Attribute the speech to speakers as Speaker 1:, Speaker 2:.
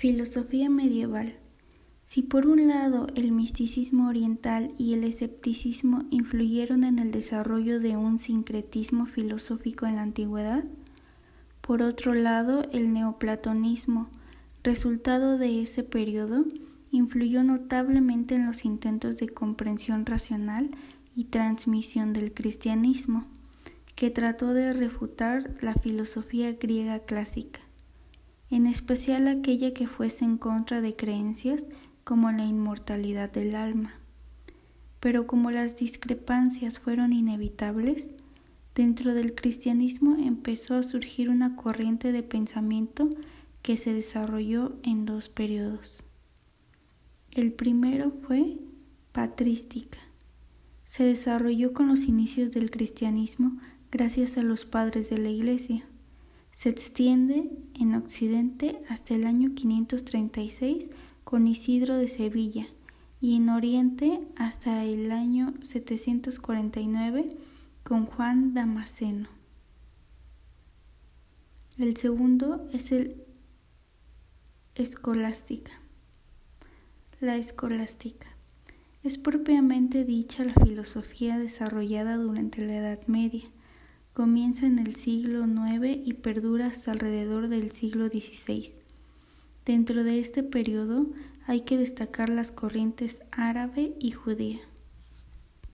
Speaker 1: Filosofía medieval. Si por un lado el misticismo oriental y el escepticismo influyeron en el desarrollo de un sincretismo filosófico en la antigüedad, por otro lado el neoplatonismo, resultado de ese periodo, influyó notablemente en los intentos de comprensión racional y transmisión del cristianismo, que trató de refutar la filosofía griega clásica en especial aquella que fuese en contra de creencias como la inmortalidad del alma. Pero como las discrepancias fueron inevitables, dentro del cristianismo empezó a surgir una corriente de pensamiento que se desarrolló en dos periodos. El primero fue patrística. Se desarrolló con los inicios del cristianismo gracias a los padres de la Iglesia se extiende en Occidente hasta el año 536 con Isidro de Sevilla y en Oriente hasta el año 749 con Juan Damasceno. El segundo es el escolástica. La escolástica es propiamente dicha la filosofía desarrollada durante la Edad Media Comienza en el siglo IX y perdura hasta alrededor del siglo XVI. Dentro de este periodo hay que destacar las corrientes árabe y judía.